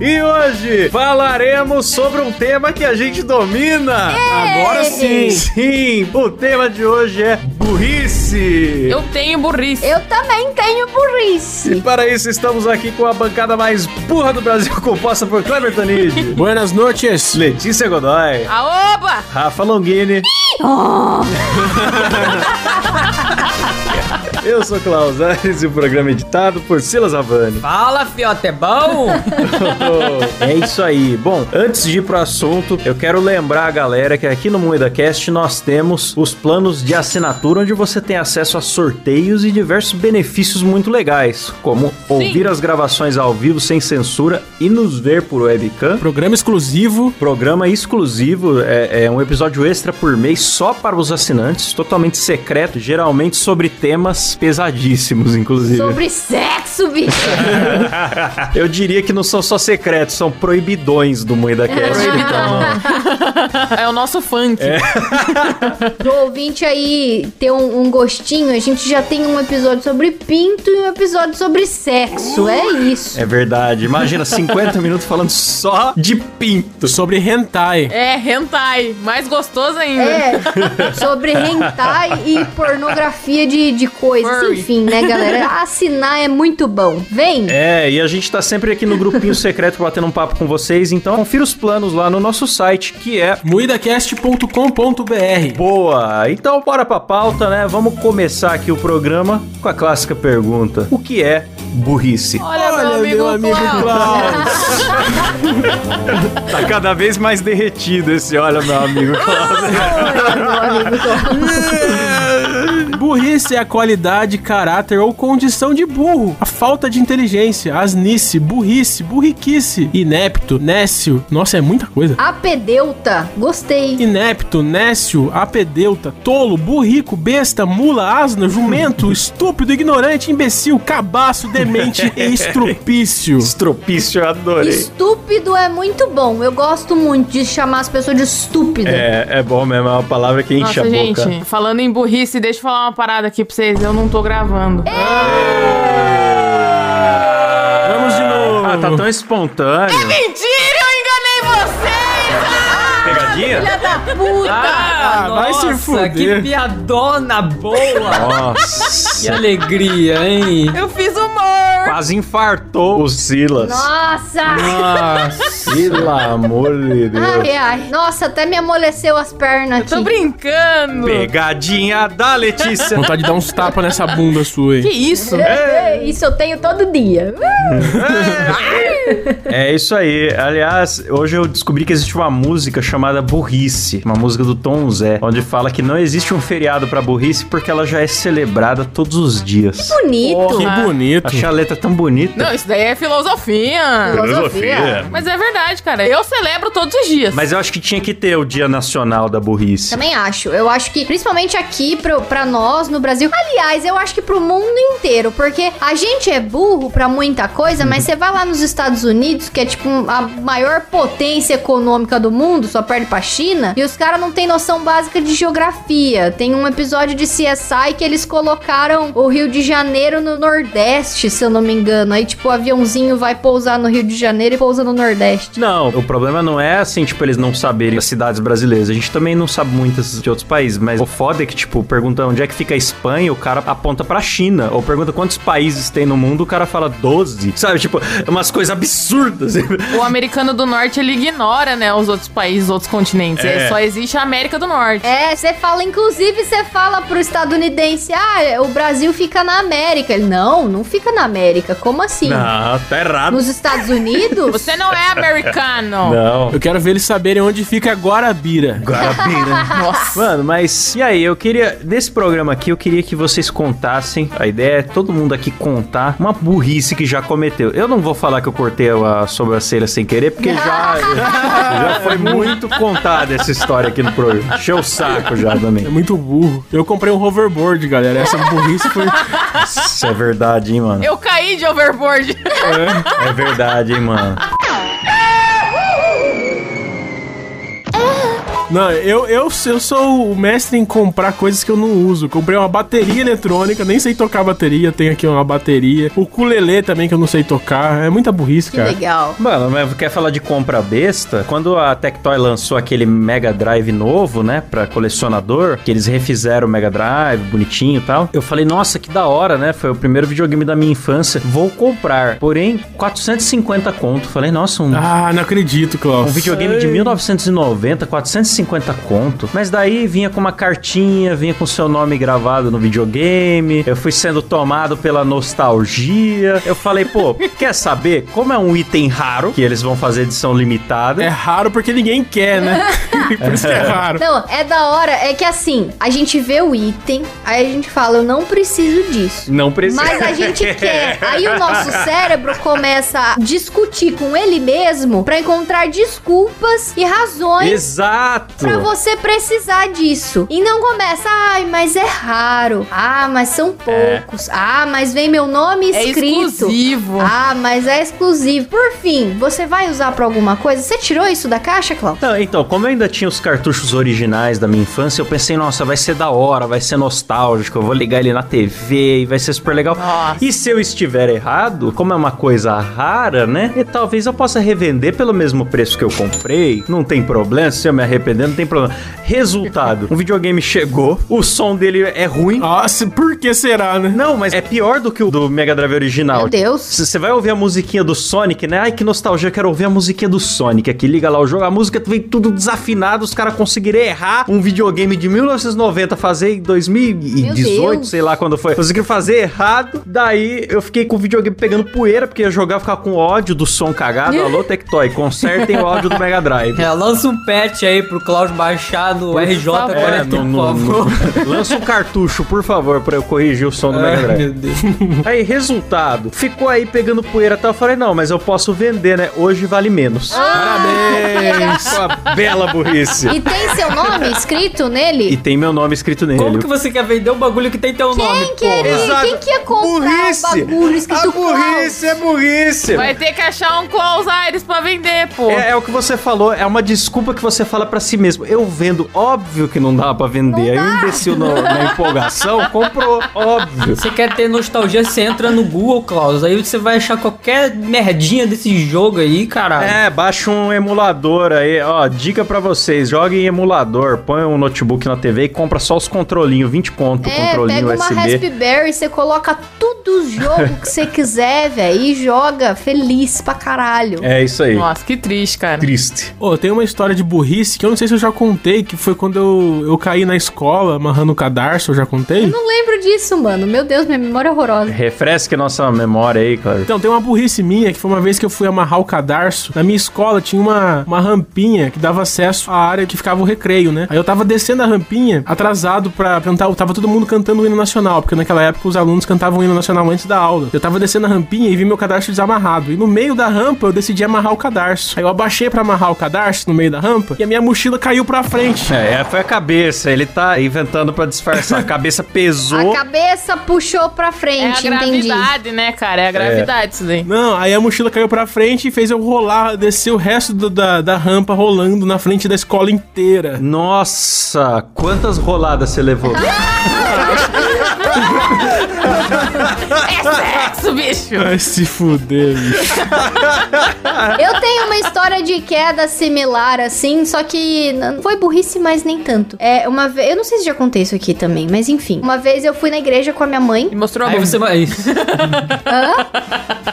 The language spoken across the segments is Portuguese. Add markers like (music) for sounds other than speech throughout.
E hoje falaremos sobre um tema que a gente domina. Agora sim! Sim, o tema de hoje é burrice. Eu tenho burrice. Eu também tenho E burrice. para isso estamos aqui com a bancada mais burra do Brasil, (laughs) composta por Kleber Tanid, Buenas noches! Letícia Godoy, Aoba! Rafa Longini. (laughs) Eu sou Klaus Aires e o programa é editado por Silas Havani. Fala, fiote, é bom? (laughs) é isso aí. Bom, antes de ir pro assunto, eu quero lembrar a galera que aqui no MoedaCast nós temos os planos de assinatura onde você tem acesso a sorteios e diversos benefícios muito legais, como ouvir as gravações ao vivo sem censura e nos ver por webcam. Programa exclusivo. Programa exclusivo, é, é um episódio extra por mês só para os assinantes, totalmente secreto, geralmente sobre temas pesadíssimos, inclusive. Sobre sexo, bicho. (laughs) Eu diria que não são só secretos, são proibidões do Moeda Cast. Então, (laughs) É o nosso funk. (laughs) Pro ouvinte aí ter um, um gostinho, a gente já tem um episódio sobre pinto e um episódio sobre sexo. É isso. é verdade. Imagina 50 minutos falando só de pinto. Sobre hentai. É, hentai. Mais gostoso ainda. É, sobre hentai e pornografia de, de coisas. Furry. Enfim, né, galera? Assinar é muito bom. Vem! É, e a gente tá sempre aqui no grupinho secreto batendo um papo com vocês, então confira os planos lá no nosso site, que é Moidacast.com.br Boa! Então bora pra pauta, né? Vamos começar aqui o programa com a clássica pergunta: O que é burrice? Olha, meu amigo, Klaus. Tá cada vez mais derretido esse olha, meu amigo Klaus. (laughs) Burrice é a qualidade, caráter ou condição de burro, a falta de inteligência, asnice, burrice, burriquice, inepto, nécio. Nossa, é muita coisa. Apedeuta. Gostei. Inepto, nécio, apedeuta, tolo, burrico, besta, mula, asno, jumento, (laughs) estúpido, ignorante, imbecil, cabaço, demente e estrupício. Estropício, eu adorei. Estúpido é muito bom. Eu gosto muito de chamar as pessoas de estúpida. É, é bom mesmo, é uma palavra que enche Nossa, a boca. gente, falando em burrice, deixa eu falar uma parada aqui pra vocês. Eu não tô gravando. Vamos de novo. Ah, tá tão espontâneo. Mentira, eu enganei vocês! Pegadinha? Filha da puta! Ah, vai se Nossa, fuder. que piadona boa! que Nossa, alegria, hein? Eu fiz humor! Quase infartou o Silas. Nossa! Nossa. Pelo amor de Deus. Ai, ai. Nossa, até me amoleceu as pernas Tô aqui. brincando! Pegadinha da Letícia. Vontade de dar uns tapas nessa bunda sua Que aí. isso? É, Isso eu tenho todo dia. É isso aí. Aliás, hoje eu descobri que existe uma música chamada Burrice, uma música do Tom Zé, onde fala que não existe um feriado pra burrice porque ela já é celebrada todos os dias. Bonito. Que bonito. Achei a letra tão bonita. Não, isso daí é filosofia. Filosofia. Mas é verdade, cara. Eu celebro todos os dias. Mas eu acho que tinha que ter o Dia Nacional da Burrice. Também acho. Eu acho que, principalmente aqui pro, pra nós no Brasil. Aliás, eu acho que pro mundo inteiro. Porque a gente é burro pra muita coisa, mas você vai lá nos Estados Unidos, que é tipo a maior potência econômica do mundo, só perde pra China, e os caras não têm noção básica de geografia. Tem um episódio de CSI que eles colocaram o Rio de Janeiro no Nordeste, se eu não me engano. Aí, tipo, o aviãozinho vai pousar no Rio de Janeiro e pousa no Nordeste. Não, o problema não é assim, tipo, eles não saberem as cidades brasileiras. A gente também não sabe muitas de outros países, mas o foda é que, tipo, pergunta onde é que fica a Espanha, o cara aponta pra China. Ou pergunta quantos países tem no mundo, o cara fala 12. Sabe, tipo, é umas coisas absurdas. O americano do norte, ele ignora, né, os outros países, os outros continentes. É. Só existe a América do Norte. É, você fala, inclusive, você fala pro estadunidense, ah, o Brasil fica na América. Ele, não, não fica na América. Como assim? Não, tá errado. Nos Estados Unidos? (laughs) Você não é americano. Não. Eu quero ver eles saberem onde fica Guarabira. Guarabira. (laughs) Nossa. Mano, mas e aí? Eu queria, nesse programa aqui, eu queria que vocês contassem. A ideia é todo mundo aqui contar uma burrice que já cometeu. Eu não vou falar que eu cortei a sobrancelha sem querer, porque já, (laughs) já foi muito contada essa história aqui no programa. Encheu o saco já É também. muito burro. Eu comprei um hoverboard, galera. Essa burrice foi. Isso é verdade, hein, mano? Eu caí de overboard. É verdade, hein, mano? Não, eu, eu, eu sou o mestre em comprar coisas que eu não uso. Comprei uma bateria eletrônica, nem sei tocar bateria. Tenho aqui uma bateria. O ukulele também que eu não sei tocar. É muita burrice, Que cara. legal. Mano, mas quer falar de compra besta? Quando a Tectoy lançou aquele Mega Drive novo, né, pra colecionador, que eles refizeram o Mega Drive, bonitinho e tal, eu falei, nossa, que da hora, né? Foi o primeiro videogame da minha infância. Vou comprar. Porém, 450 conto. Falei, nossa, um, Ah, não acredito, Klaus. um videogame de 1990, 450 conto. Mas daí vinha com uma cartinha, vinha com seu nome gravado no videogame. Eu fui sendo tomado pela nostalgia. Eu falei, pô, (laughs) quer saber? Como é um item raro, que eles vão fazer edição limitada. É raro porque ninguém quer, né? (laughs) Por isso que é raro. Não, é da hora, é que assim, a gente vê o item, aí a gente fala, eu não preciso disso. Não precisa. Mas a gente (laughs) quer. Aí o nosso cérebro começa a discutir com ele mesmo pra encontrar desculpas e razões Exato. Pra você precisar disso. E não começa, ai, mas é raro. Ah, mas são poucos. Ah, mas vem meu nome É escrito. exclusivo. Ah, mas é exclusivo. Por fim, você vai usar pra alguma coisa? Você tirou isso da caixa, Cláudio? Não, então, como eu ainda tinha os cartuchos originais da minha infância, eu pensei, nossa, vai ser da hora, vai ser nostálgico, eu vou ligar ele na TV e vai ser super legal. Nossa. E se eu estiver errado, como é uma coisa rara, né? E talvez eu possa revender pelo mesmo preço que eu comprei, não tem problema, se eu me arrepender, não tem problema. Resultado, o videogame chegou, o som dele é ruim. Nossa, por que será, né? Não, mas é pior do que o do Mega Drive original. Meu Deus. Você vai ouvir a musiquinha do Sonic, né? Ai, que nostalgia, eu quero ouvir a musiquinha do Sonic aqui. Liga lá o jogo, a música vem tudo desafinado, os caras conseguiram errar um videogame de 1990 fazer em 2018, Deus. sei lá quando foi. Conseguiram fazer errado, daí eu fiquei com o videogame pegando poeira, porque ia jogar, ficar com ódio do som cagado. Alô, Tectoy, consertem o áudio do Mega Drive. (laughs) É, lança um patch aí pro Klaus baixar no RJ40, É, por no- no- favor. no- lança um cartucho, por favor, pra eu corrigir o som do Mega Drive. meu Deus. (laughs) Aí, resultado, ficou aí pegando poeira e tal. Eu falei, não, mas eu posso vender, né? Hoje vale menos. Parabéns! Sua bela burrice. E tem seu nome escrito E nele? tem meu nome escrito nele. Como que você quer vender um bagulho que tem teu nome, Quem queria? porra? Quem que ia comprar um bagulho escrito Klaus? é burrice. Vai ter que achar um Klaus Aires pra vender, pô. É, é o que você falou, é uma desculpa que você fala pra si mesmo. Eu vendo, óbvio que não dá pra vender. Aí o imbecil no- na empolgação comprou, óbvio. Você quer ter nostalgia, você entra no Google, Klaus. Aí você vai achar qualquer merdinha desse jogo aí, caralho. É, baixa um emulador aí, ó, dica pra vocês, joga em emulador, põe um notebook na TV e compra só os controlinhos, 20 conto É, controlinho pega uma USB. Raspberry, você coloca tudo os jogos que você quiser, velho, e joga feliz pra caralho. É isso aí. Nossa, que triste, cara. Triste. Ô, tem uma história de burrice que eu não sei se eu já contei, que foi quando eu, eu caí na escola amarrando o cadarço, eu já contei? Não lembro disso, mano. Meu Deus, minha memória é horrorosa. Refresque nossa memória aí, claro. Então, tem uma burrice minha, que foi uma vez que eu fui amarrar o cadarço. Na minha escola tinha uma, uma rampinha que dava acesso à área que ficava o recreio, né? Aí eu tava descendo a rampinha, atrasado pra cantar. Tava todo mundo cantando o hino nacional, porque naquela época os alunos cantavam o hino nacional antes da aula. Eu tava descendo a rampinha e vi meu cadarço desamarrado. E no meio da rampa eu decidi amarrar o cadarço. Aí eu abaixei pra amarrar o cadarço no meio da rampa e a minha mochila caiu pra frente. É, foi a cabeça. Ele tá inventando pra disfarçar. A cabeça pesou. (laughs) A cabeça puxou pra É a frente, entendi. gravidade, né, cara? É a gravidade isso daí. Não, aí a mochila caiu pra frente e fez eu rolar, descer o resto do- da, da rampa rolando na frente da escola inteira. Nossa, quantas roladas você levou? (laughs) (laughs) É sexo, bicho! Vai se fuder, bicho. Eu tenho uma história de queda similar, assim, só que não foi burrice, mas nem tanto. É, uma vez. Eu não sei se já contei isso aqui também, mas enfim. Uma vez eu fui na igreja com a minha mãe. E mostrou a Aí bunda. você vai. Hã?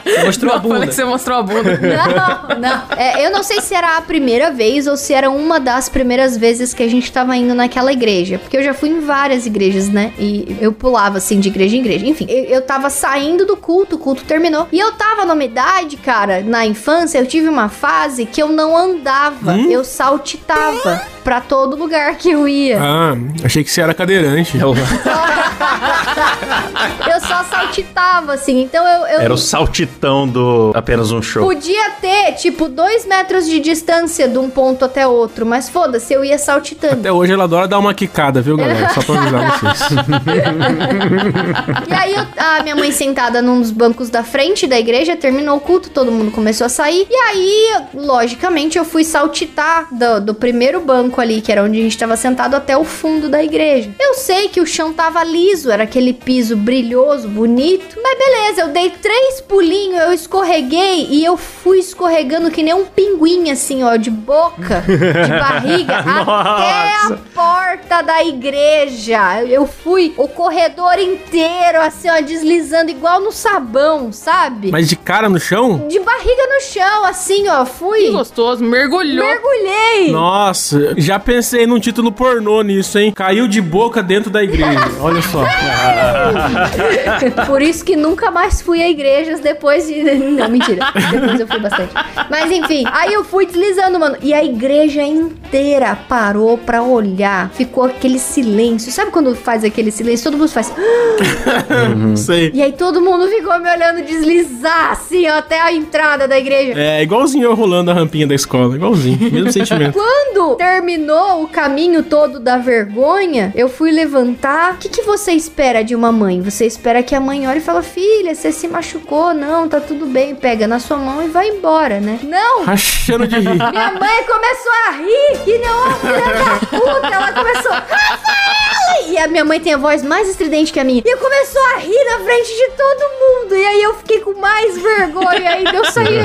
Você mostrou a Eu falei bunda. que você mostrou a bunda. (laughs) Não, não. É, eu não sei se era a primeira vez ou se era uma das primeiras vezes que a gente tava indo naquela igreja. Porque eu já fui em várias igrejas, né? E eu pulava assim de igreja igreja. Enfim, eu, eu tava saindo do culto, o culto terminou. E eu tava numa idade, cara, na infância, eu tive uma fase que eu não andava, eu saltitava pra todo lugar que eu ia. Ah, achei que você era cadeirante. Eu- (laughs) Eu só saltitava, assim. Então eu. eu Era o saltitão do apenas um show. Podia ter, tipo, dois metros de distância de um ponto até outro, mas foda-se, eu ia saltitando. Até hoje ela adora dar uma quicada, viu, galera? Só pra avisar vocês. (laughs) E aí eu- a minha mãe sentada num dos bancos da frente da igreja, terminou o culto, todo mundo começou a sair. E aí, logicamente, eu fui saltitar do, do primeiro banco ali, que era onde a gente tava sentado, até o fundo da igreja. Eu sei que o chão tava liso, era aquele piso brilhoso, bonito. Mas beleza, eu dei três pulinhos, eu escorreguei e eu fui escorregando que nem um pinguim, assim, ó, de boca, de (laughs) barriga, até a porta da igreja. Eu fui o corredor inteiro, assim, ó, deslizando igual no sabão, sabe? Mas de cara no chão? De barriga no chão, assim, ó, Que fui. gostoso, mergulhou. Mergulhei! Nossa, já pensei num título pornô nisso, hein? Caiu de boca dentro da igreja. Olha só. (laughs) Por isso que nunca mais fui a igrejas depois de. (laughs) Não, mentira. Depois eu fui bastante. Mas enfim, aí eu fui deslizando, mano. E a igreja inteira parou pra olhar. Ficou aquele silêncio. Sabe quando faz aquele silêncio? Todo mundo faz. Não (gasps) sei. E aí todo mundo ficou me olhando deslizar, assim, ó, até a entrada da igreja. É igualzinho eu rolando a rampinha da escola. Igualzinho. Mesmo sentimento. Quando terminou o caminho todo da vergonha, eu fui levantar. O que, que você espera de uma mãe? Você espera que a mãe olhe e fala: Filha, você se machucou? Não, tá tudo bem. Pega na sua mão e vai embora, né? Não! Rachando de rir. Minha mãe começou a rir, que não filha da puta. Ela começou, Rafael! E a minha mãe tem a voz mais estridente que a minha. E começou a rir na frente de todo mundo. E aí eu fiquei com mais vergonha. Aí eu saí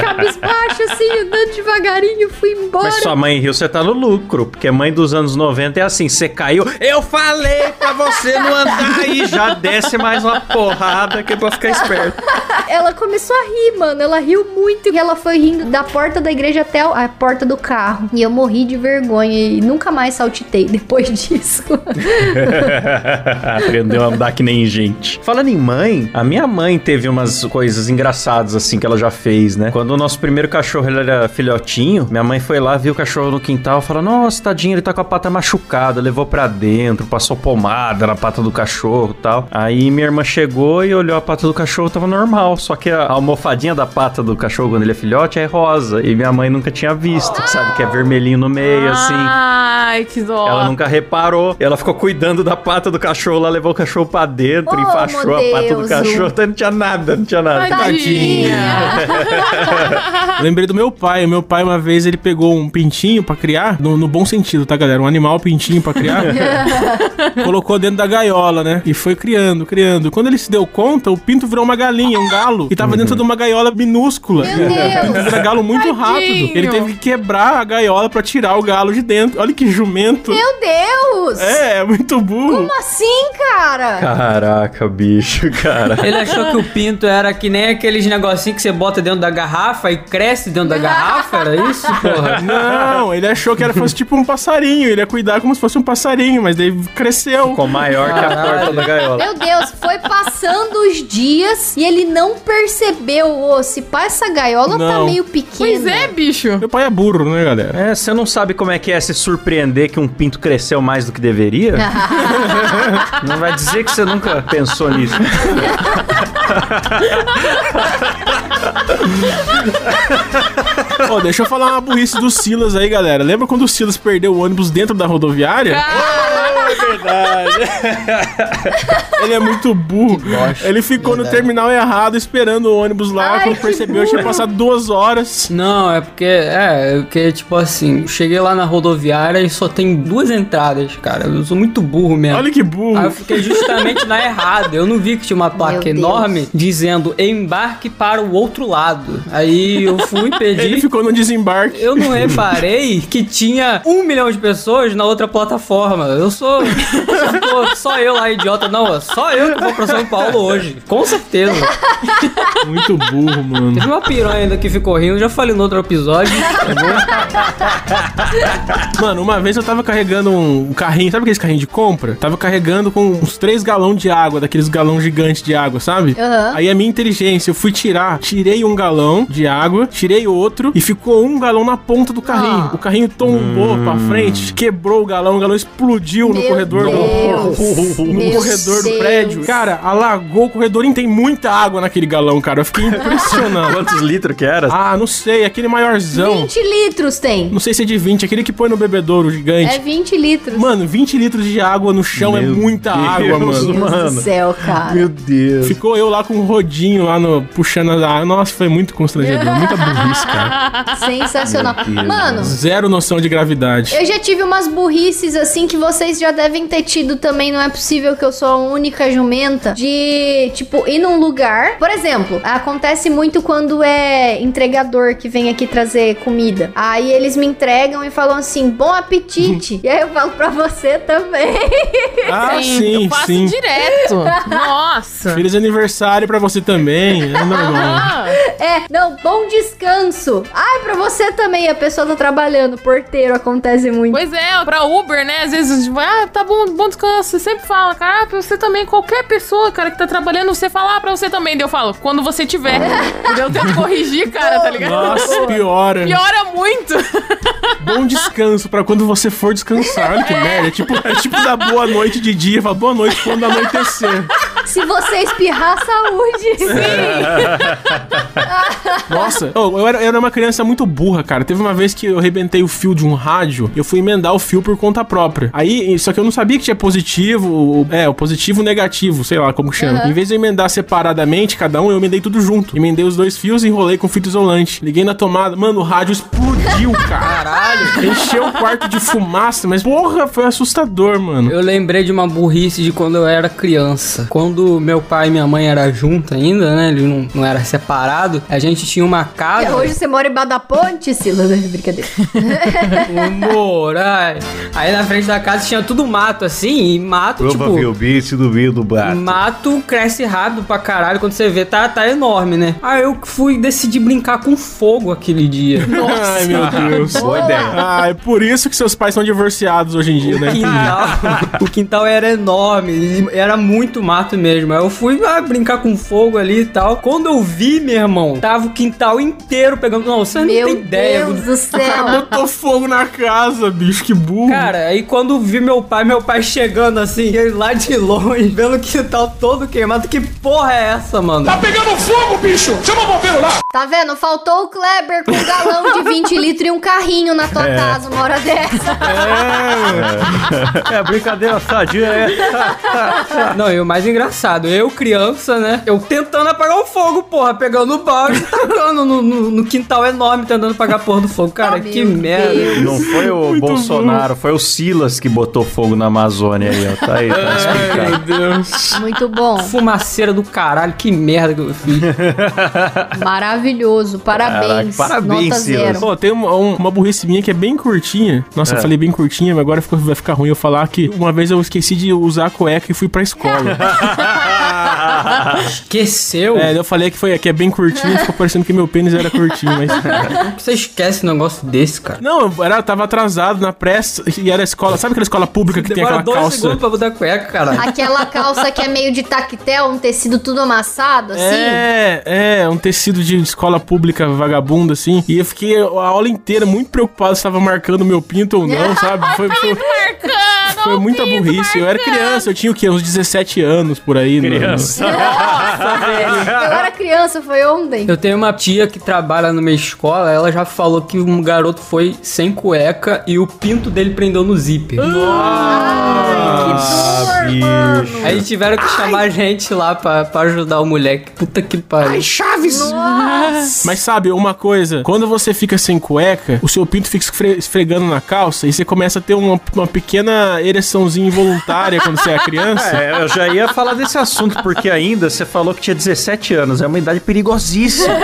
cabisbaixo, assim, andando devagarinho, fui embora. Mas sua mãe riu, você tá no lucro. Porque mãe dos anos 90 é assim: você caiu, eu falei pra você não andar e já desce mais uma porrada que é pra ficar esperto. Ela começou a rir, mano. Ela riu muito. E ela foi rindo da porta da igreja até a porta do carro. E eu morri de vergonha. E nunca mais saltitei depois (laughs) disso. Aprendeu a andar que nem gente. Falando em mãe, a minha mãe teve umas coisas engraçadas assim que ela já fez, né? Quando o nosso primeiro cachorro ele era filhotinho, minha mãe foi lá, viu o cachorro no quintal e falou: Nossa, tadinho, ele tá com a pata machucada. Levou pra dentro, passou pomada na pata do cachorro e tal. Aí minha irmã chegou e olhou a pata do cachorro, tava normal. Só que a almofadinha da pata do cachorro quando ele é filhote é rosa. E minha mãe nunca tinha visto, sabe? Que é vermelhinho no meio, assim. Ai, que dó. Ela nunca reparou. Ela ficou cuidando da pata do cachorro lá, levou o cachorro pra dentro, Oh, enfaixou a pata do cachorro, então não tinha nada, não tinha nada. Tadinha. (laughs) Lembrei do meu pai. O meu pai, uma vez, ele pegou um pintinho pra criar, no, no bom sentido, tá, galera? Um animal pintinho pra criar. (laughs) colocou dentro da gaiola, né? E foi criando, criando. Quando ele se deu conta, o pinto virou uma galinha, um galo. Galo e tava dentro de uma gaiola minúscula. Meu Deus. Era galo muito Tadinho. rápido. Ele teve que quebrar a gaiola pra tirar o galo de dentro. Olha que jumento. Meu Deus! É, é muito burro. Como assim, cara? Caraca, bicho, cara. Ele achou que o pinto era que nem aqueles negocinhos que você bota dentro da garrafa e cresce dentro da garrafa? Era isso, porra? (laughs) Não, ele achou que era fosse tipo um passarinho. Ele ia cuidar como se fosse um passarinho, mas daí cresceu. Ficou maior que a Caralho. porta da gaiola. Meu Deus, foi passando os dias e ele não percebeu. Ô, se pá, essa gaiola tá Não. meio pequena. Pois é, bicho. Meu pai é burro, né, galera? É, você não sabe como é que é se surpreender que um pinto cresceu mais do que deveria? (laughs) não vai dizer que você nunca pensou nisso. Ó, deixa eu falar uma burrice do Silas aí, galera. Lembra quando o Silas perdeu o ônibus dentro da rodoviária? Ele é muito burro. Ele ficou no verdade. terminal errado esperando o ônibus lá. Ai, quando que percebeu, tinha passado duas horas. Não, é porque, é, porque, tipo assim, cheguei lá na rodoviária e só tem duas entradas, cara. Eu sou muito burro mesmo. Olha que burro. Aí eu fiquei justamente na errada. Eu não vi que tinha uma placa enorme dizendo embarque para o outro lado. Aí eu fui (laughs) Ele pedir. ficou no desembarque. Eu não reparei que tinha um milhão de pessoas na outra plataforma. Eu sou. Pô, só eu lá, idiota. Não, é só eu que vou pra São Paulo hoje. Com certeza. (laughs) Muito burro, mano. Teve uma piranha ainda que ficou rindo, já falei no outro episódio. (laughs) Mano, uma vez eu tava carregando um carrinho, sabe aqueles carrinhos de compra? Tava carregando com uns 3 galões de água, daqueles galão gigantes de água, sabe? Aham. Aí a minha inteligência, eu fui tirar, tirei um galão de água, tirei outro e ficou um galão na ponta do carrinho. Ah. O carrinho tombou pra frente, quebrou o galão, o galão explodiu no Meu corredor Deus. do (laughs) no Meu corredor do Deus. prédio. Cara, alagou o corredor e tem muita água naquele galão, cara. Eu fiquei impressionado. (laughs) Quantos litros que era? ah, não sei, aquele maiorzão. 20 litros tem. Não sei se é de 20, aquele que põe no bebedouro gigante. É 20 litros. Mano, 20 litros de água no chão é Meu muita Deus, água, mano. Meu Deus mano. do céu, cara. Meu Deus. Ficou eu lá com um rodinho lá no, puxando as águas. Nossa, foi muito constrangedor. Muita burrice, cara. (laughs) Sensacional. Mano, Zero noção de gravidade. eu já tive umas burrices assim que vocês já devem ter tido também. Não é possível que eu sou a única jumenta de, tipo, ir num lugar. Por exemplo, acontece muito quando é entregador que vem aqui trazer comida. Aí eles me entregam e falam assim: bom apetite. e aí eu falo pra você também. Ah, sim, eu faço sim. direto. Nossa. Feliz aniversário pra você também. É normal. Ah, É, não, bom descanso. Ai, pra você também, a pessoa tá trabalhando, porteiro, acontece muito. pois é, pra Uber, né? Às vezes, tipo, ah, tá bom, bom descanso. Você sempre fala, cara, ah, pra você também, qualquer pessoa, cara, que tá trabalhando, você fala, ah, pra você também. Daí eu falo, quando você tiver. Eu tento corrigir, cara, tá ligado? Nossa, piora. Piora muito. Bom descanso pra quando você for descansar. Olha que merda. É tipo, é tipo dar boa noite de dia. Fala boa noite quando anoitecer. Se você espirrar, saúde. (laughs) (laughs) Nossa, oh, eu, era, eu era uma criança muito burra, cara. Teve uma vez que eu arrebentei o fio de um rádio, eu fui emendar o fio por conta própria. Aí, só que eu não sabia que tinha positivo, o- é, o positivo e o negativo, sei lá como que chama. Em vez de eu emendar separadamente, cada um, eu emendei tudo junto. Emendei os dois fios e enrolei com fita isolante. Liguei na tomada, mano, o rádio explodiu, (laughs) cara. Caralho. Encheu o quarto de fumaça, mas porra, foi assustador, mano. Eu lembrei de uma burrice de quando eu era criança. Quando meu pai e minha mãe eram juntos ainda, né? Ele não, não era separado. A gente tinha uma casa. Hoje você mora embaixo da ponte, Silas? (laughs) Brincadeira. (laughs) Humor, ai. Aí na frente da casa tinha tudo mato assim, e mato, tipo. Provavelmente do meio do bar. Mato cresce rápido pra caralho. Quando você vê, tá, tá enorme, né? Aí eu fui decidir brincar com fogo aquele dia. (laughs) Ai, meu Deus. Boa ideia. Ah, é por isso que seus pais são divorciados hoje em dia, O né? quintal, o quintal era enorme, era muito mato mesmo. Aí eu fui ah, brincar com fogo ali e tal. Quando eu vi, meu irmão, tava o quintal inteiro pegando. Não, você não Meu tem ideia. Deus do O cara céu. botou fogo na casa, bicho, que burro. Cara, aí quando vi meu pai, meu pai chegando assim, ele lá de longe, vendo o quintal todo queimado. Que porra é essa, mano? Tá pegando fogo, bicho! Chama o bombeiro lá! Tá vendo? Faltou o Kleber com um galão de 20 litros e um carrinho na tua casa uma hora dessa. É brincadeira sadia, é. (laughs) Não, e o mais engraçado, eu criança, né? Eu tentando apagar o fogo, porra, pegando o balde e (laughs) tacando no, no- no quintal enorme, tentando apagar a porra do fogo. Cara, Ah, que merda. Deus. Não foi o Bolsonaro, foi o Silas que botou fogo na Amazônia aí, ó. Tá aí, tá Ai, explicado. meu Deus. Muito bom. Fumaceira do caralho, que merda que eu fiz. Maravilhoso. (laughs) Parabéns. Caraca, parabéns, Silas. zero. Pô, tem uma, um- uma burrice minha que é bem curtinha. Nossa, É. eu falei bem curtinha, mas agora ficou- vai ficar ruim eu falar que uma vez eu esqueci de usar a cueca e fui pra escola. (laughs) (laughs) Esqueceu? é, eu falei que, foi, que é bem curtinho, ficou parecendo que meu pênis era curtinho, mas... Como que você esquece um negócio desse, cara? Não, eu era, tava atrasado na pressa e era escola... Sabe aquela escola pública que tem aquela dois calça... segundos pra botar cueca, caralho. Aquela calça que é meio de tactel, um tecido tudo amassado, assim. É, é, um tecido de escola pública vagabundo, assim. E eu fiquei a aula inteira muito preocupado se tava marcando meu pinto ou não, sabe? Foi, foi, Marcando, foi muita burrice. Eu era criança, eu tinha o quê? Uns 17 anos por aí. né? Criança. (laughs) Eu era criança, foi ontem. Eu tenho uma tia que trabalha numa escola, ela já falou que um garoto foi sem cueca e o pinto dele prendeu no zíper. Ah, bicho. Aí tiveram que chamar a gente lá pra, pra ajudar o moleque. Puta que pariu. Mas sabe, uma coisa, quando você fica sem cueca, o seu pinto fica esfre- esfregando na calça e você começa a ter uma, uma pequena ereçãozinha involuntária quando você é criança. É, eu já ia falar desse assunto, porque ainda você falou que tinha 17 anos. É uma idade perigosíssima.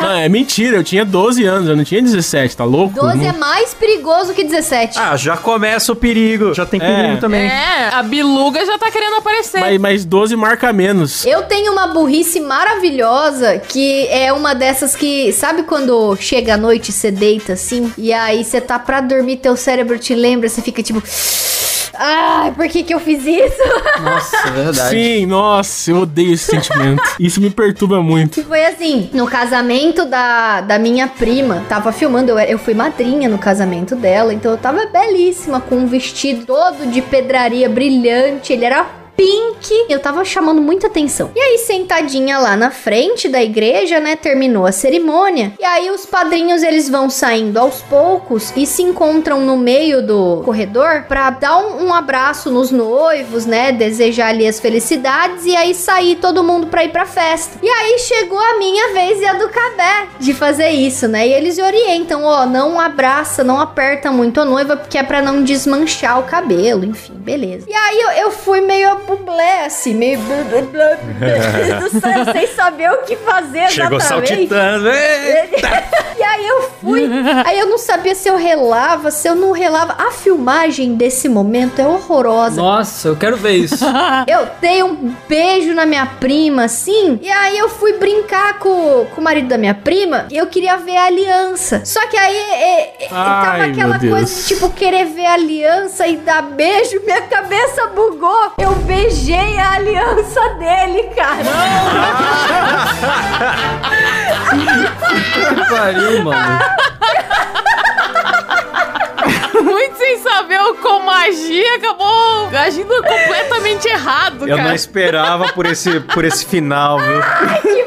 Não, é mentira, eu tinha 12 anos, eu não tinha 17, tá louco? 12 Não- é mais perigoso que 17. Ah, já começa o perigo. Já tem perigo É. também. É, a biluga já tá querendo aparecer. Mas, mas 12 marca menos. Eu tenho uma burrice maravilhosa que é uma dessas que, sabe quando chega a noite e você deita assim? E aí você tá pra dormir, teu cérebro te lembra, você fica tipo. Ai, por que que eu fiz isso? (laughs) Nossa, é verdade. Sim, nossa, eu odeio esse sentimento. Isso me perturba muito. Foi assim, no casamento da, da minha prima, tava filmando, eu, eu fui madrinha no casamento dela, então eu tava belíssima, com um vestido todo de pedraria brilhante, ele era pink, eu tava chamando muita atenção. E aí, sentadinha lá na frente da igreja, né, terminou a cerimônia, e aí os padrinhos, eles vão saindo aos poucos e se encontram no meio do corredor pra dar um, um abraço nos noivos, né, desejar ali as felicidades e aí sair todo mundo pra ir pra festa. E aí chegou a minha vez e a do Cabé de fazer isso, né? E eles orientam, ó, não abraça, não aperta muito a noiva, porque é pra não desmanchar o cabelo, enfim, beleza. E aí eu, eu fui meio bublé, assim, meio blá, blá, blá, sem saber o que fazer Chegou exatamente. saltitando. Eita! (laughs) E aí eu fui, aí eu não sabia se eu relava, se eu não relava. A filmagem desse momento é horrorosa. Nossa, eu quero ver isso. (laughs) Eu dei um beijo na minha prima, assim, e aí eu fui brincar com, com o marido da minha prima e eu queria ver a aliança. Só que aí é, é, Ai, tava aquela meu Deus. coisa de, tipo, querer ver a aliança e dar beijo, minha cabeça bugou. Eu beijei a aliança dele, cara. que pariu, mano. Muito sem saber o como magia acabou agindo completamente errado, Eu cara. não esperava por esse, por esse final, viu? Que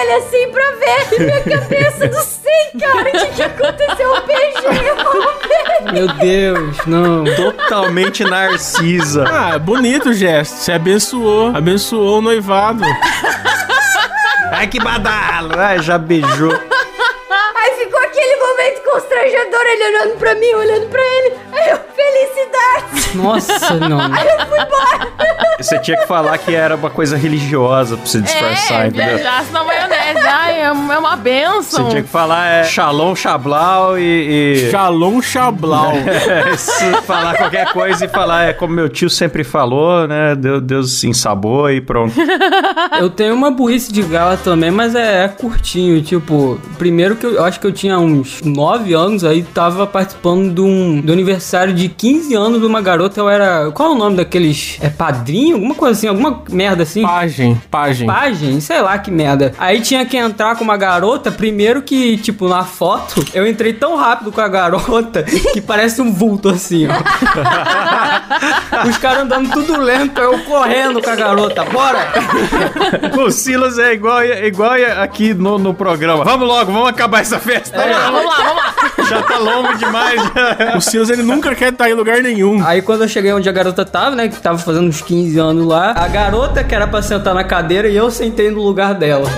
dele assim pra ver e minha cabeça não sei, cara, o que, que aconteceu? Eu beijei a. Meu Deus, não. Totalmente narcisa. Ah, bonito o gesto. Você abençoou. Abençoou o noivado. Ai, que badalo! Ai, já beijou. Aí ficou aquele momento constrangedor, ele olhando pra mim, olhando pra ele. (laughs) Aí eu! Nossa, não. Você tinha que falar que era uma coisa religiosa pra você disfarçar, é, entendeu? viajasse na maionese. Ai, é uma é uma benção. Você tinha que falar é Shalom, Shablau e. e... Shalom Shablau. (laughs) É, se falar qualquer coisa e falar, é como meu tio sempre falou, né? Deus, Deus ensabou e pronto. Eu tenho uma burrice de gala também, mas é, é curtinho. Tipo, primeiro que eu, eu acho que eu tinha uns 9 anos, aí tava participando de um, do aniversário de 15 anos de uma garota. Eu era. Qual é o nome daqueles. É padrinho? Alguma coisa assim, alguma merda assim. Pagem, pagem. Pagem, sei lá que merda. Aí tinha que entrar com uma garota, primeiro que, tipo, na foto, eu entrei tão rápido com a garota (laughs) que parece um vulto assim, ó. (laughs) Os caras andando tudo lento, eu correndo com a garota. Bora! O Silas é igual, é igual aqui no, no programa. Vamos logo, vamos acabar essa festa. Vamos lá, vamos lá, vamos lá. Já tá longo demais. O Silas, ele nunca quer estar em lugar nenhum. Aí quando eu cheguei onde a garota tava, né? Que tava fazendo uns 15 anos lá, a garota que era pra sentar na cadeira e eu sentei no lugar dela.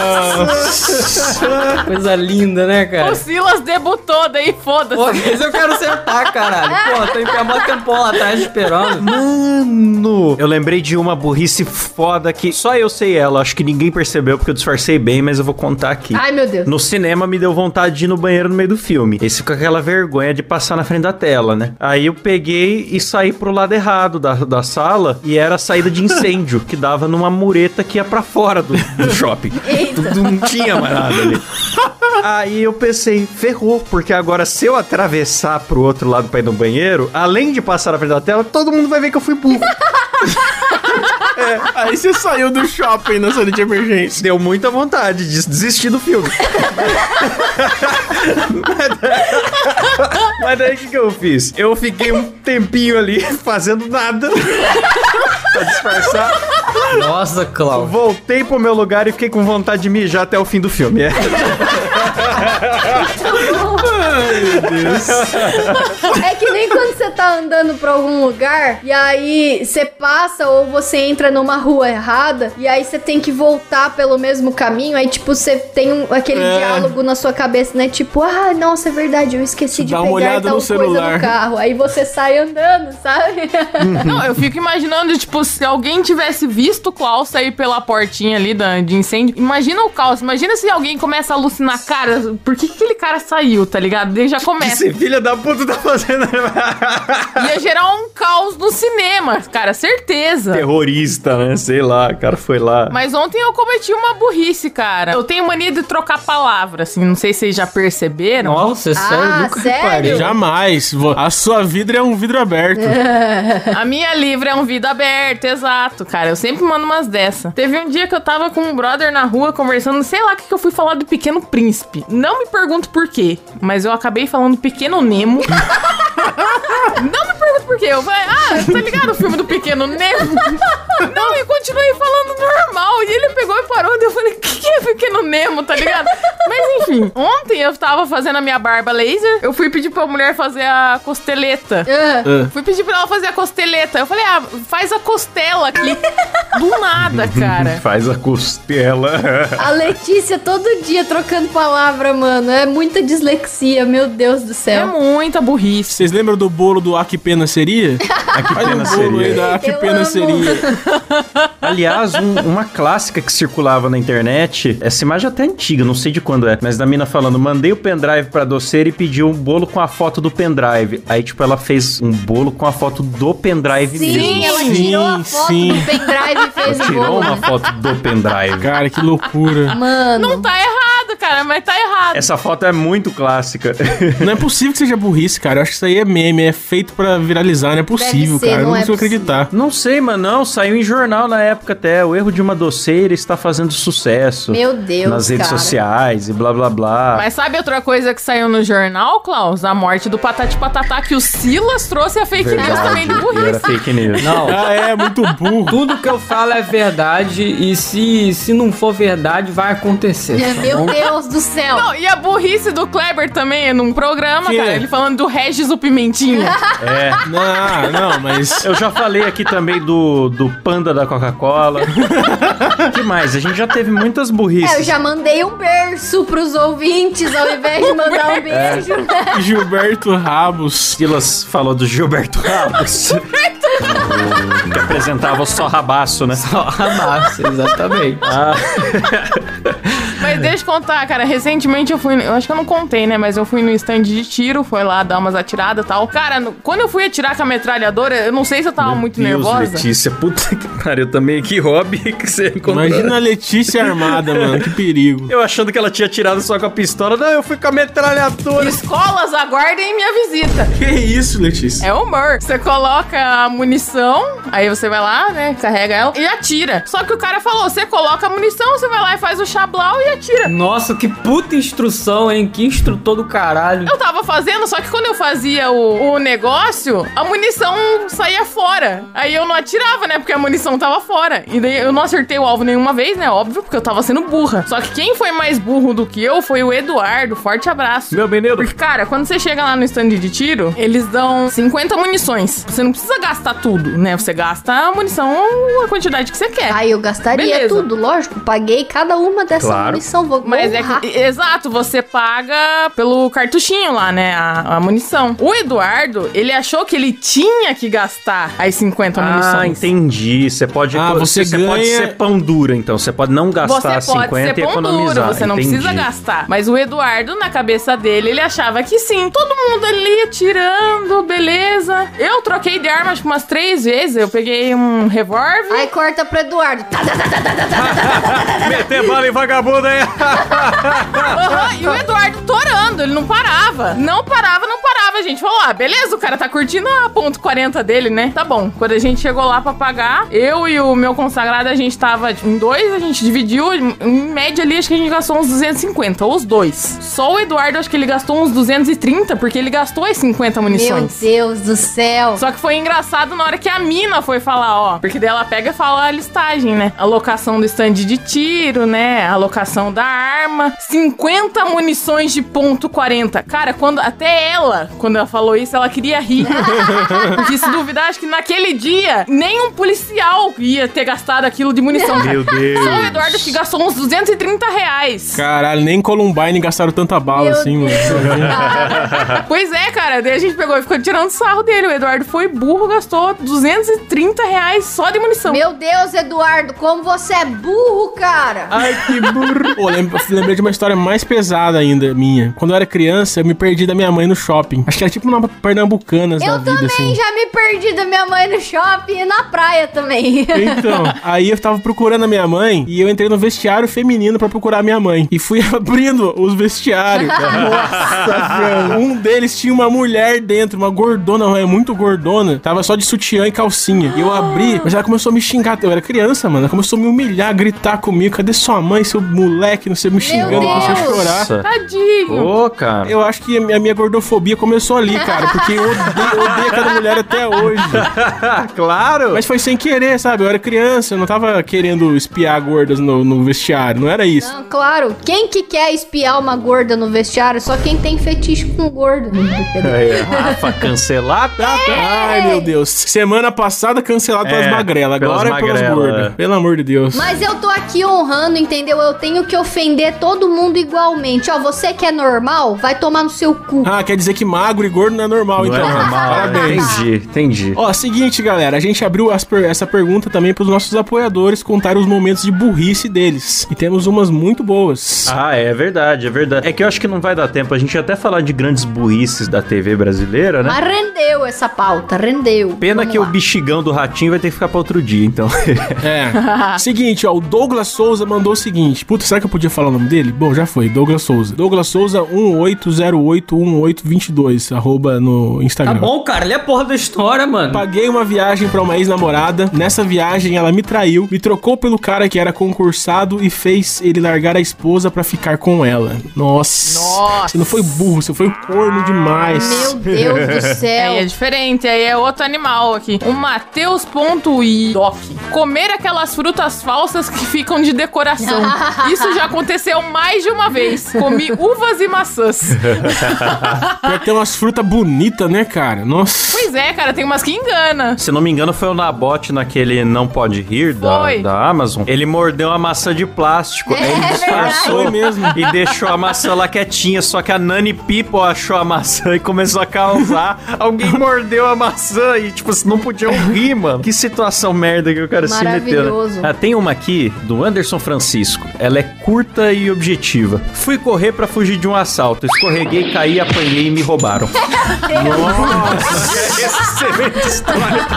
(laughs) Coisa linda, né, cara? O Silas debutou, daí Pô, foda-se. mas eu quero sentar, caralho. Pô, tô em pé há mó tempão lá atrás esperando. Mano, eu lembrei de uma burrice foda que só eu sei ela. Acho que ninguém percebeu porque eu disfarcei bem, mas eu vou contar aqui. Ai, meu Deus. No cinema me deu vontade de ir no banheiro no meio do filme. Esse com aquela vergonha de passar na frente da tela, né? Aí eu peguei e saí pro lado errado da, da sala e era a saída de incêndio, que dava numa mureta que ia pra fora do, do shopping. Eita. Não tinha mais nada ali. (laughs) Aí eu pensei, ferrou, porque agora se eu atravessar pro outro lado pra ir no banheiro, além de passar na frente da tela, todo mundo vai ver que eu fui burro. (laughs) Aí você saiu do shopping na saída de emergência. Deu muita vontade de desistir do filme. Mas (laughs) daí- Mas daí o que, que eu fiz? Eu fiquei um tempinho ali fazendo nada pra disfarçar. Nossa, Cláudio. Voltei pro meu lugar e fiquei com vontade de mijar até o fim do filme. É. (laughs) É que nem quando você tá andando pra algum lugar e aí você passa ou você entra numa rua errada e aí você tem que voltar pelo mesmo caminho. Aí, tipo, você tem um- aquele É. diálogo na sua cabeça, né? Tipo, ah, nossa, é verdade, eu esqueci de dá uma pegar olhada tal no coisa celular. no carro. Aí você sai andando, sabe? (laughs) Não, eu fico imaginando, tipo, se alguém tivesse visto o Klaus sair pela portinha ali da, de incêndio, imagina o caos. Imagina se alguém começa a alucinar, cara, por que, que aquele cara saiu, tá ligado? Daí já começa. Esse filho da puta tá fazendo. (laughs) Ia gerar um caos no cinema, cara, certeza. Terrorista, né? Sei lá, o cara foi lá. Mas ontem eu cometi uma burrice, cara. Eu tenho mania de trocar palavras, assim, não sei se vocês já perceberam. Nossa, é sério, Ah, nunca sério? reparei. Jamais. A sua vidro é um vidro aberto. (laughs) A minha livre é um vida aberta, exato, cara. Eu sempre mando umas dessa. Teve um dia que eu tava com um brother na rua conversando, sei lá o que, que eu fui falar do Pequeno Príncipe. Não me pergunto por quê, mas eu acabei falando Pequeno Nemo. (laughs) Não me pergunto por quê. Eu falei, ah, tá ligado o filme do Pequeno Nemo? (laughs) Não, e continuei falando normal. E ele pegou e parou. E eu falei, o que, que é Pequeno (laughs) Nemo, tá ligado? Mas enfim, ontem eu tava fazendo a minha barba laser. Eu fui pedir pra mulher fazer a costeleta. Ah, Fui pedir pra ela fazer a costeleta. Eu falei, ah, faz a costela aqui. Do nada, (laughs) cara. Faz a costela. a Letícia todo dia trocando palavra, mano. É muita dislexia, meu Deus do É céu. muita burrice. Vocês lembram do bolo do A Que Pena Seria? (laughs) Que Faz pena bolo aí seria. da A Que Eu Pena amo. Seria. Aliás, um- uma clássica que circulava na internet, essa imagem até antiga, não sei de quando é, mas da mina falando, mandei o pendrive pra doceira e pediu um bolo com a foto do pendrive. Aí, tipo, ela fez um bolo com a foto do pendrive Sim, mesmo. ela Sim, tirou a foto sim. do pendrive e fez Ela o tirou bolo. uma né? foto do pendrive. Cara, que loucura. Mano. Não tá errado, cara, mas tá errado. Essa foto é muito clássica. (laughs) Não é possível que seja burrice, cara. Eu acho que isso aí é meme, é feito pra viralizar. Não é possível, ser, cara. Eu não não é consigo possível. acreditar. Não sei, mano, não. Saiu em jornal na época até. O erro de uma doceira está fazendo sucesso. Meu Deus, Nas redes cara. sociais e blá blá blá. Mas sabe outra coisa que saiu no jornal, Klaus? A morte do Patati Patatá, que o Silas trouxe a fake news também de Verdade, burrice. era fake news. Não, (laughs) Ah, é, muito burro. tudo que eu falo é verdade e se, se não for verdade, vai acontecer. Meu Deus do céu. Não, e a burrice do Kleber também é num programa, Que cara. é? Ele falando do Regis o Pimentinha. (laughs) É. Não, não, mas. Eu já falei aqui também do, do panda da Coca-Cola. (laughs) que mais? A gente já teve muitas burrices. É, eu já mandei um berço pros ouvintes ao invés de mandar um (laughs) beijo, né? Gilberto Rabos. Silas falou do Gilberto Ramos. que apresentava o só rabaço, né? Massa, exatamente. Ah, deixa eu contar, cara. Recentemente eu fui. Eu acho que eu não contei, né? Mas eu fui no stand de tiro, foi lá dar umas atiradas e tal. Cara, no- quando eu fui atirar com a metralhadora, eu não sei se eu tava muito Deus, nervosa. Letícia, puta que pariu também. Que hobby (laughs) que você encontrou. Imagina a Letícia armada, mano. Que perigo. Eu achando que ela tinha tirado só com a pistola. Não, eu fui com a metralhadora. Escolas, aguardem minha visita. Que isso, Letícia? É humor. Você coloca a munição, aí você vai lá, né? Carrega ela e atira. Só que o cara falou: você coloca a munição, você vai lá e faz o chablau e atira atira. Nossa, que puta instrução, hein? Que instrutor do caralho. Eu tava fazendo, só que quando eu fazia o, o negócio, a munição saía fora. Aí eu não atirava, né? Porque a munição tava fora. E daí eu não acertei o alvo nenhuma vez, né? Óbvio, porque eu tava sendo burra. Só que quem foi mais burro do que eu foi o Eduardo. Forte abraço. Meu menino. Porque, cara, quando você chega lá no stand de tiro, eles dão 50 munições. Você não precisa gastar tudo, né? Você gasta a munição, a quantidade que você quer. Aí eu gastaria Beleza. tudo, lógico. Paguei cada uma dessa Claro. munição. Vou Mas é que, exato, você paga pelo cartuchinho lá, né? A, a munição. O Eduardo, ele achou que ele tinha que gastar as 50 Ah, munições. entendi. Você pode, Ah, você você pode ganha- ser pão dura, então. Você pode não gastar Você pode 50 ser e pão economizar. duro, você não Entendi. precisa gastar. Mas o Eduardo, na cabeça dele, ele achava que sim. Todo mundo ali atirando, beleza. Eu troquei de arma acho que umas três vezes. Eu peguei um revólver. Aí corta pro Eduardo. (laughs) Meter bala em vagabundo aí. E o Eduardo torando, ele não parava. Não parava, não parava, gente. Falou, ah, beleza, o cara tá curtindo a ponto 40 dele, né? Tá bom. Quando a gente chegou lá pra pagar, eu e o meu consagrado, a gente tava em dois, a gente dividiu. Em média ali, acho que a gente gastou uns 250, ou os dois. Só o Eduardo, acho que ele gastou uns 230, porque ele gastou as 50 Meu munições. Deus do céu. Só que foi engraçado na hora que a mina foi falar, ó. Porque daí ela pega e fala a listagem, né? A locação do stand de tiro, né? A locação da arma. 50 munições de ponto 40. Cara, quando até ela, quando ela falou isso, ela queria rir. (laughs) Porque se duvidar, acho que naquele dia, nem um policial ia ter gastado aquilo de munição. Meu Deus. Só o Eduardo que gastou uns 230 reais. Caralho, nem em Columbine gastaram tanta bala Meu assim, mano. (laughs) Pois é, cara. Daí a gente pegou e ficou tirando sarro dele. O Eduardo foi burro, gastou 230 reais só de munição. Meu Deus, Eduardo, como você é burro, cara. Ai, que burro. Pô, lem- (laughs) lembrei de uma história mais pesada ainda, minha. Quando eu era criança, eu me perdi da minha mãe no shopping. Acho que era tipo uma Pernambucanas da Eu vida, também assim. já me perdi da minha mãe no shopping e na praia também. (laughs) Então, aí eu tava procurando a minha mãe e eu entrei no vestiário feminino pra procurar a minha mãe. E fui (laughs) abrindo os vestiários. Nossa, velho. Um deles tinha uma mulher dentro, uma gordona, uma muito gordona. Tava só de sutiã e calcinha. E eu abri, mas ela começou a me xingar. Eu era criança, mano. Ela começou a me humilhar, gritar comigo. Cadê sua mãe, seu moleque? Não sei, me xingando. Começou a chorar. Nossa. Tadinho. Ô, cara. Eu acho que a minha, gordofobia começou ali, cara. Porque eu odeio, odeio aquela mulher até hoje. (laughs) claro. Mas foi sem querer, sabe? Eu era criança, eu não tava querendo espiar gordas no, no vestiário, não era isso. Não, claro, quem que quer espiar uma gorda no vestiário? Só quem tem fetiche com gordo. (laughs) Aí, Rafa, cancelado. Ai, meu Deus. Semana passada cancelado pelas É, magrelas, pelas agora é pelas magrela, gordas. é. Pelo amor de Deus. Mas eu tô aqui honrando, entendeu? Eu tenho que ofender todo mundo igualmente. Ó, você que é normal, vai tomar no seu cu. Ah, quer dizer que magro e gordo não é normal, Não então. é normal. Parabéns. Entendi, entendi. Ó, seguinte, galera, a gente abriu as per- essa pergunta também pros nossos apoiadores contarem os momentos de burrice deles. E temos umas muito boas. Ah, é verdade, é verdade. É que eu acho que não vai dar tempo a gente até falar de grandes burrices da TV brasileira, né? Mas rendeu essa pauta, rendeu. Pena Vamos que lá. o bexigão do ratinho vai ter que ficar pra outro dia, então. É. (laughs) seguinte, ó, o Douglas Souza mandou o seguinte. Puta, será que eu podia falar o nome dele? Bom, já foi, Douglas Souza. Douglas Souza 18081822, arroba no Tá Instagram. bom, cara. Lê a porra da história, mano. Paguei uma viagem pra uma ex-namorada. Nessa viagem, ela me traiu, me trocou pelo cara que era concursado e fez ele largar a esposa pra ficar com ela. Nossa. Nossa. Você não foi burro, você foi corno demais. Meu Deus do céu. Aí é diferente, aí é outro animal aqui. O Mateus.i Doc. Comer aquelas frutas falsas que ficam de decoração. (laughs) Isso já aconteceu mais de uma vez. Comi uvas e maçãs. (laughs) Tem umas frutas bonitas, né, cara? Nossa. Pois é, cara, tem umas que engana. Se não me engano, foi o Nabote naquele Não Pode Rir da, da Amazon. Ele mordeu uma maçã de plástico. aí ele É disfarçou Foi mesmo. e deixou a maçã lá quietinha. Só que a Nani People achou a maçã e começou a causar. Alguém mordeu a maçã e, tipo, não podiam rir, mano. Que situação merda que o cara se meteu. Maravilhoso. Né? Ah, tem uma aqui do Anderson Francisco. Ela é curta e objetiva. Fui correr pra fugir de um assalto. Escorreguei, caí, apanhei e me roubaram. (laughs) Excelente história.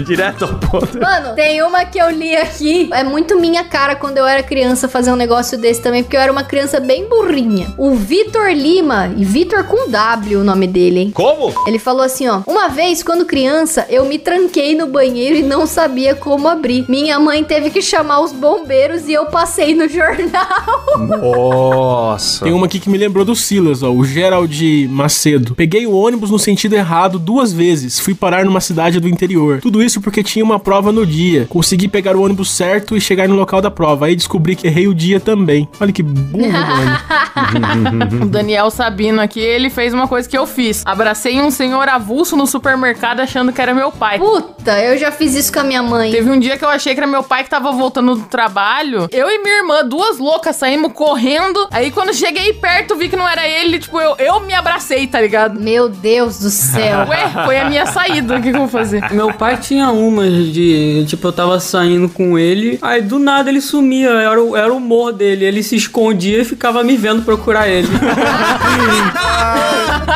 (laughs) Direto ao ponto. Mano, tem uma que eu li aqui. É muito minha cara quando eu era criança fazer um negócio desse também, porque eu era uma criança bem burrinha. O Vitor Lima, e Vitor com W o nome dele, hein? Como? Ele falou assim, ó: "Uma vez quando criança, eu me tranquei no banheiro e não sabia como abrir. Minha mãe teve que chamar os bombeiros E eu passei no jornal. Nossa. Tem uma aqui que me lembrou do Silas, ó, o Gerald Macedo. Peguei o ônibus no sentido errado duas vezes. Fui parar numa cidade do interior. Tudo isso porque tinha uma prova no dia. Consegui pegar o ônibus certo e chegar no local da prova. Aí descobri que errei o dia também. Olha que burro, (laughs) mano. O Daniel Sabino aqui, ele fez uma coisa que eu fiz. Abracei um senhor avulso no supermercado achando que era meu pai. Puta, eu já fiz isso com a minha mãe. Teve um dia que eu achei que era meu pai que tava voltando do trabalho. Eu e minha irmã, duas loucas, saímos correndo. Aí quando cheguei perto, vi que não era ele. Tipo, eu, eu me abracei, tá ligado? Meu Deus do céu. (laughs) Ué, foi a minha saída. O que, que eu vou fazer? Meu pai tinha umas de. Tipo, eu tava saindo com ele, aí do nada ele sumia, era o, era o humor dele. Ele se escondia e ficava me vendo procurar ele. (laughs)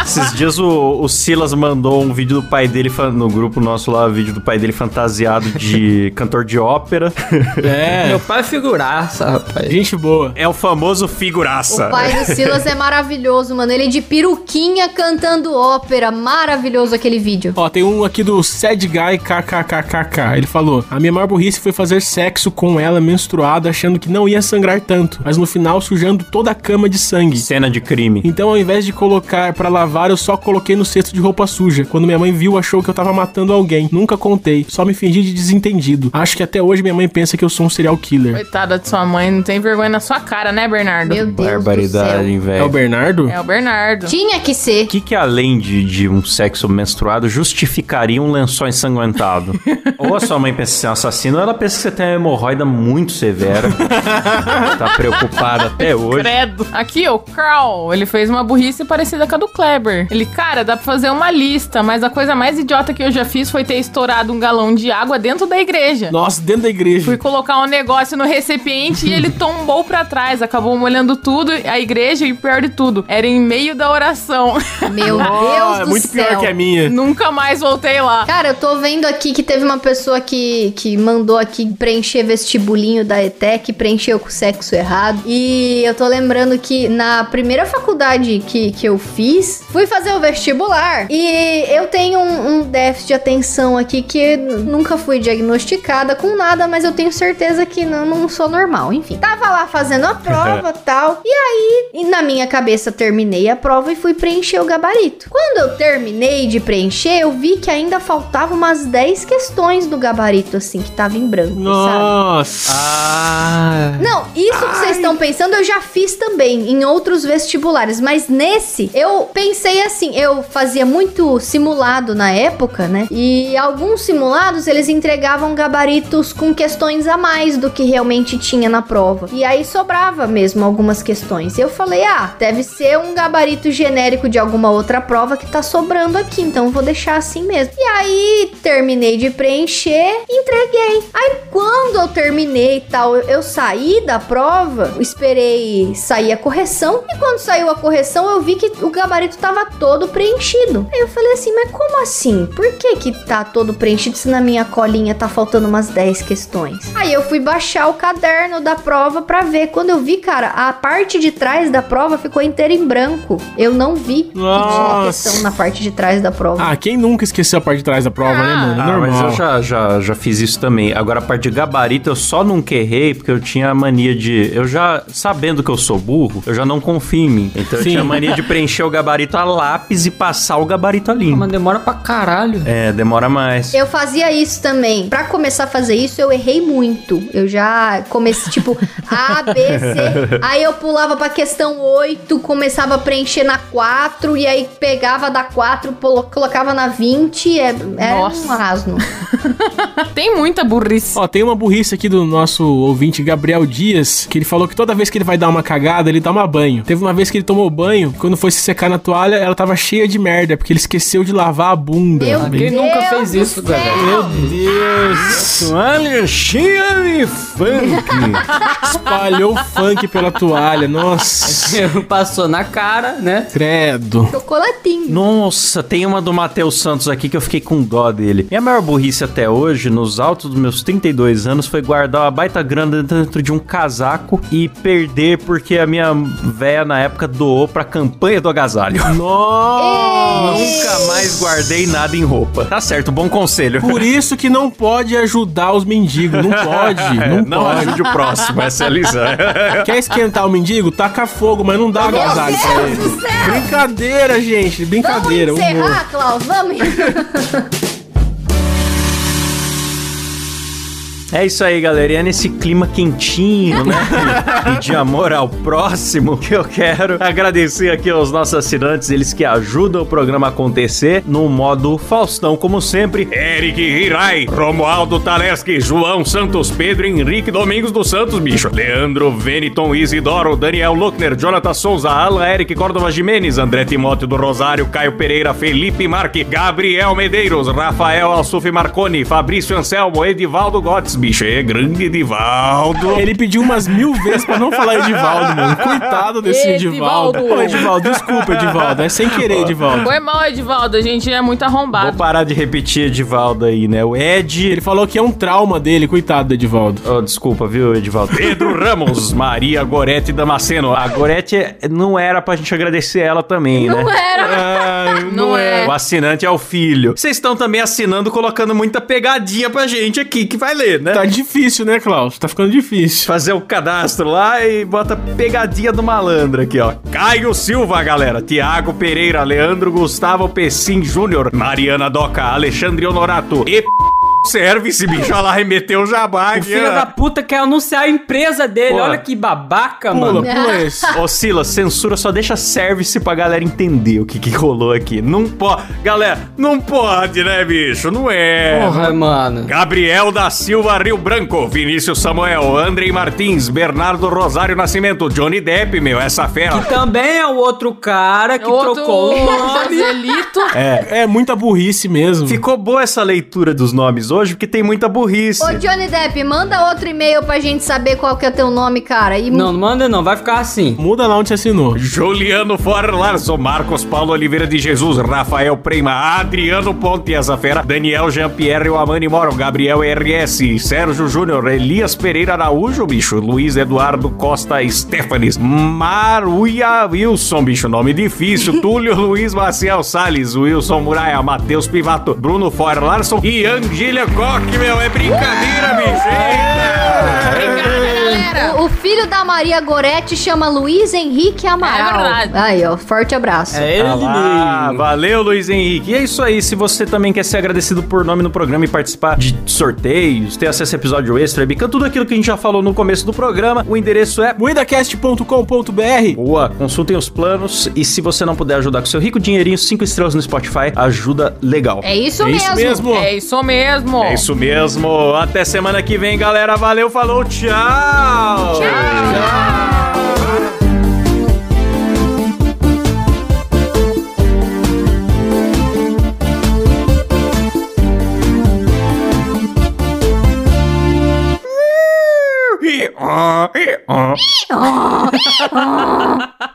Esses dias o, o Silas mandou um vídeo do pai dele no grupo nosso lá, vídeo do pai dele fantasiado de (laughs) cantor de ópera. É, Meu pai é figuraça, rapaz. gente boa. É o famoso figuraça. O pai do Silas é maravilhoso, mano. Ele de peruquinha cantando ópera. Maravilhoso aquele vídeo. Ó, tem um aqui do Sad Guy KKKKK. Ele falou: A minha maior burrice foi fazer sexo com ela menstruada, achando que não ia sangrar tanto, mas no final sujando toda a cama de sangue. Cena de crime. Então, ao invés de colocar pra lavar, eu só coloquei no cesto de roupa suja. Quando minha mãe viu, achou que eu tava matando alguém. Nunca contei, só me fingi de desentendido. Acho que até hoje minha mãe pensa que eu sou um serial killer. Coitada de sua mãe, não tem vergonha na sua cara, né, Bernardo? Meu Deus Barbaridade, céu. É o velho. Bernardo? É o Bernardo. Tinha que ser. O que, que além de, de um sexo menstruado justificaria um lençol ensanguentado? (laughs) ou a sua mãe pensa que você é um assassino, ou ela pensa que você tem uma hemorroida muito severa. (laughs) tá preocupada até hoje. Credo. Aqui, o Carl, ele fez uma burrice parecida com a do Kleber. Ele, cara, dá pra fazer uma lista, mas a coisa mais idiota que eu já fiz foi ter estourado um galão de água dentro da igreja. Nossa, dentro da igreja. Fui colocar um negócio no recipiente e ele tombou pra trás, acabou molhando tudo, a igreja e pior de tudo, era em meio da oração. Meu Oh, Deus é do muito céu. pior que a minha. Nunca mais voltei lá. Cara, eu tô vendo aqui que teve uma pessoa que, que mandou aqui preencher vestibulinho da ETEC, preencheu com sexo errado. E eu tô lembrando que na primeira faculdade que, que eu fiz, fui fazer o vestibular. E eu tenho um, um déficit de atenção aqui que nunca fui diagnosticada com nada, mas eu tenho certeza que não, não sou normal. Enfim, tava lá fazendo a (laughs) prova tal. E aí, na minha cabeça, terminei a prova e fui preencher o gabarito. Quando eu terminei de preencher, eu vi que ainda faltava umas 10 questões do gabarito, assim, que tava em branco, sabe? Nossa. Ah. Não, isso que vocês estão pensando eu já fiz também em outros vestibulares, mas nesse eu pensei assim, eu fazia muito simulado na época, né? E alguns simulados eles entregavam gabaritos com questões a mais do que realmente tinha na prova. E aí sobrava mesmo algumas questões. Eu falei: "Ah, deve ser um gabarito genérico de alguma outra prova que tá sobrando aqui, então vou deixar assim mesmo". E aí terminei de preencher, entreguei. Aí quando eu terminei e tal, eu saí da prova, esperei sair a correção. E quando saiu a correção, eu vi que o gabarito tava todo preenchido. Aí eu falei assim, mas como assim? Por que que tá todo preenchido se na minha colinha tá faltando umas 10 questões? Aí eu fui baixar o caderno da prova pra ver. Quando eu vi, cara, a parte de trás da prova ficou inteira em branco. Eu não vi que tinha Nossa. questão na parte de trás da prova. Ah, quem nunca esqueceu a parte de trás da prova, né, mano? Ah, Normal. mas eu já, já, já fiz isso também. Agora, a parte de gabarito, eu só nunca errei porque eu tinha a mania de. Eu já, sabendo que eu sou burro, eu já não confio em mim. Então eu Sim. tinha a mania de preencher o gabarito a lápis e passar o gabarito a limpo. Mas demora pra caralho. É, demora mais. Eu fazia isso também. Pra começar a fazer isso, eu errei muito. Eu já comecei, tipo, A, B, C. (laughs) Aí eu pulava pra questão 8, começava a preencher na 4, e aí pegava da 4, polo- colocava na 20. É, Nossa. um asno. (laughs) Tem muita burrice. Ó, tem uma burrice aqui do nosso ouvinte Gabriel Dias, que ele falou que toda vez que ele vai dar uma cagada, ele toma banho. Teve uma vez que ele tomou banho, quando foi se secar na toalha, ela tava cheia de merda, porque ele esqueceu de lavar a bunda. Meu Quem nunca Deus fez isso, céu. galera? Meu Deus! Toalha cheia de funk. (laughs) Espalhou funk pela toalha. Nossa, Passou na cara, né? credo. Chocolatinho. Nossa, tem uma do Matheus Santos aqui que eu fiquei com dó dele. Minha maior burrice até hoje, nos altos dos meus 32 anos, foi guardar uma baita grana dentro de um casaco e perder porque a minha véia na época doou pra campanha do agasalho. (laughs) Nossa! Não Nunca mais guardei nada em roupa. Tá certo, bom conselho. Por isso que não pode ajudar os mendigos. Não (laughs) pode, não, não pode. Ajude o próximo, essa é a lição. (laughs) Quer esquentar o mendigo? Taca fogo, mas não dá agasalho pra Deus ele. do céu! Brincadeira, gente. Brincadeira. Vamos humor. encerrar, Klaus? Vamos. (laughs) É isso aí, galera. E é nesse clima quentinho, né? (laughs) E de amor ao próximo que eu quero agradecer aqui aos nossos assinantes, eles que ajudam o programa a acontecer no modo Faustão, como sempre. Eric Hirai, Romualdo Taleski, João Santos, Pedro Henrique Domingos dos Santos, bicho. Leandro Veniton Isidoro, Daniel Luckner, Jonathan Souza, Alan Eric Córdova Jimenez, André Timóteo do Rosário, Caio Pereira, Felipe Marque, Gabriel Medeiros, Rafael Alsuf Marconi, Fabrício Anselmo, Edivaldo Gottes, bicho. É grande Edivaldo. Ele pediu umas mil vezes pra não falar Edivaldo, mano. Coitado desse Edivaldo. Edivaldo. Ô, Edivaldo, desculpa, Edivaldo. É sem querer, Edivaldo. Foi mal, Edivaldo. A gente é muito Vou arrombado. parar de repetir Edivaldo aí, né? O Ed. Ele falou que é um trauma dele, coitado do Edivaldo. Oh, desculpa, viu, Edivaldo? Pedro Ramos, Maria Gorete Damasceno. A Gorete não era pra gente agradecer ela também, Não né? era. Não é. O assinante é o filho. Vocês estão também assinando, colocando muita pegadinha pra gente aqui, que vai ler, né? Tá difícil, né, Klaus? Tá ficando difícil. Fazer o cadastro lá e bota pegadinha do malandro aqui, ó. Caio Silva, galera. Tiago Pereira, Leandro Gustavo Pessim Júnior, Mariana Doca, Alexandre Honorato e Service, bicho. Olha lá, remeteu o jabá O filho da puta quer anunciar a empresa dele. Pô. Olha que babaca, Pula, mano. pula esse. (laughs) Ô, Silas, censura só deixa service pra galera entender o que, que rolou aqui. Não pode. Galera, não pode, né, bicho? Não é. Porra, mano. Gabriel da Silva Rio Branco, Vinícius Samuel, Andrei Martins, Bernardo Rosário Nascimento, Johnny Depp, meu, essa fera. Também é o outro cara que Outro trocou o nome. Joselito. É. É muita burrice mesmo. Ficou boa essa leitura dos nomes hoje, porque tem muita burrice. Ô, Johnny Depp, manda outro e-mail pra gente saber qual que é teu nome, cara. E Não, não manda não, vai ficar assim. Muda lá onde você assinou. Juliano Forlarson, Marcos Paulo Oliveira de Jesus, Rafael Prema, Adriano Ponte, essa fera, Daniel Jean-Pierre Amani Moro, Gabriel RS, Sérgio Júnior, Elias Pereira Araújo, bicho, Luiz Eduardo Costa Stefanes, Maruia Wilson, bicho, nome difícil, (laughs) Túlio Luiz Maciel Salles, Wilson Muraia, Matheus Pivato, Bruno Forlarson e Angília Koch, meu, é brincadeira, bicho, eita! O, o filho da Maria Gorete chama Luiz Henrique Amaral. É verdade. Aí, ó, forte abraço. É ele Ah, mesmo. valeu, Luiz Henrique. E é isso aí. Se você também quer ser agradecido por nome no programa e participar de sorteios, ter acesso a episódio extra, bica, tudo aquilo que a gente já falou no começo do programa, o endereço é. Moedacast.com.br Boa, consultem os planos e se você não puder ajudar com seu rico dinheirinho, cinco estrelas no Spotify, ajuda legal. É isso É mesmo. isso mesmo. É isso mesmo. É isso mesmo. Até semana que vem, galera. Valeu, falou, tchau. Ciao. Ciao.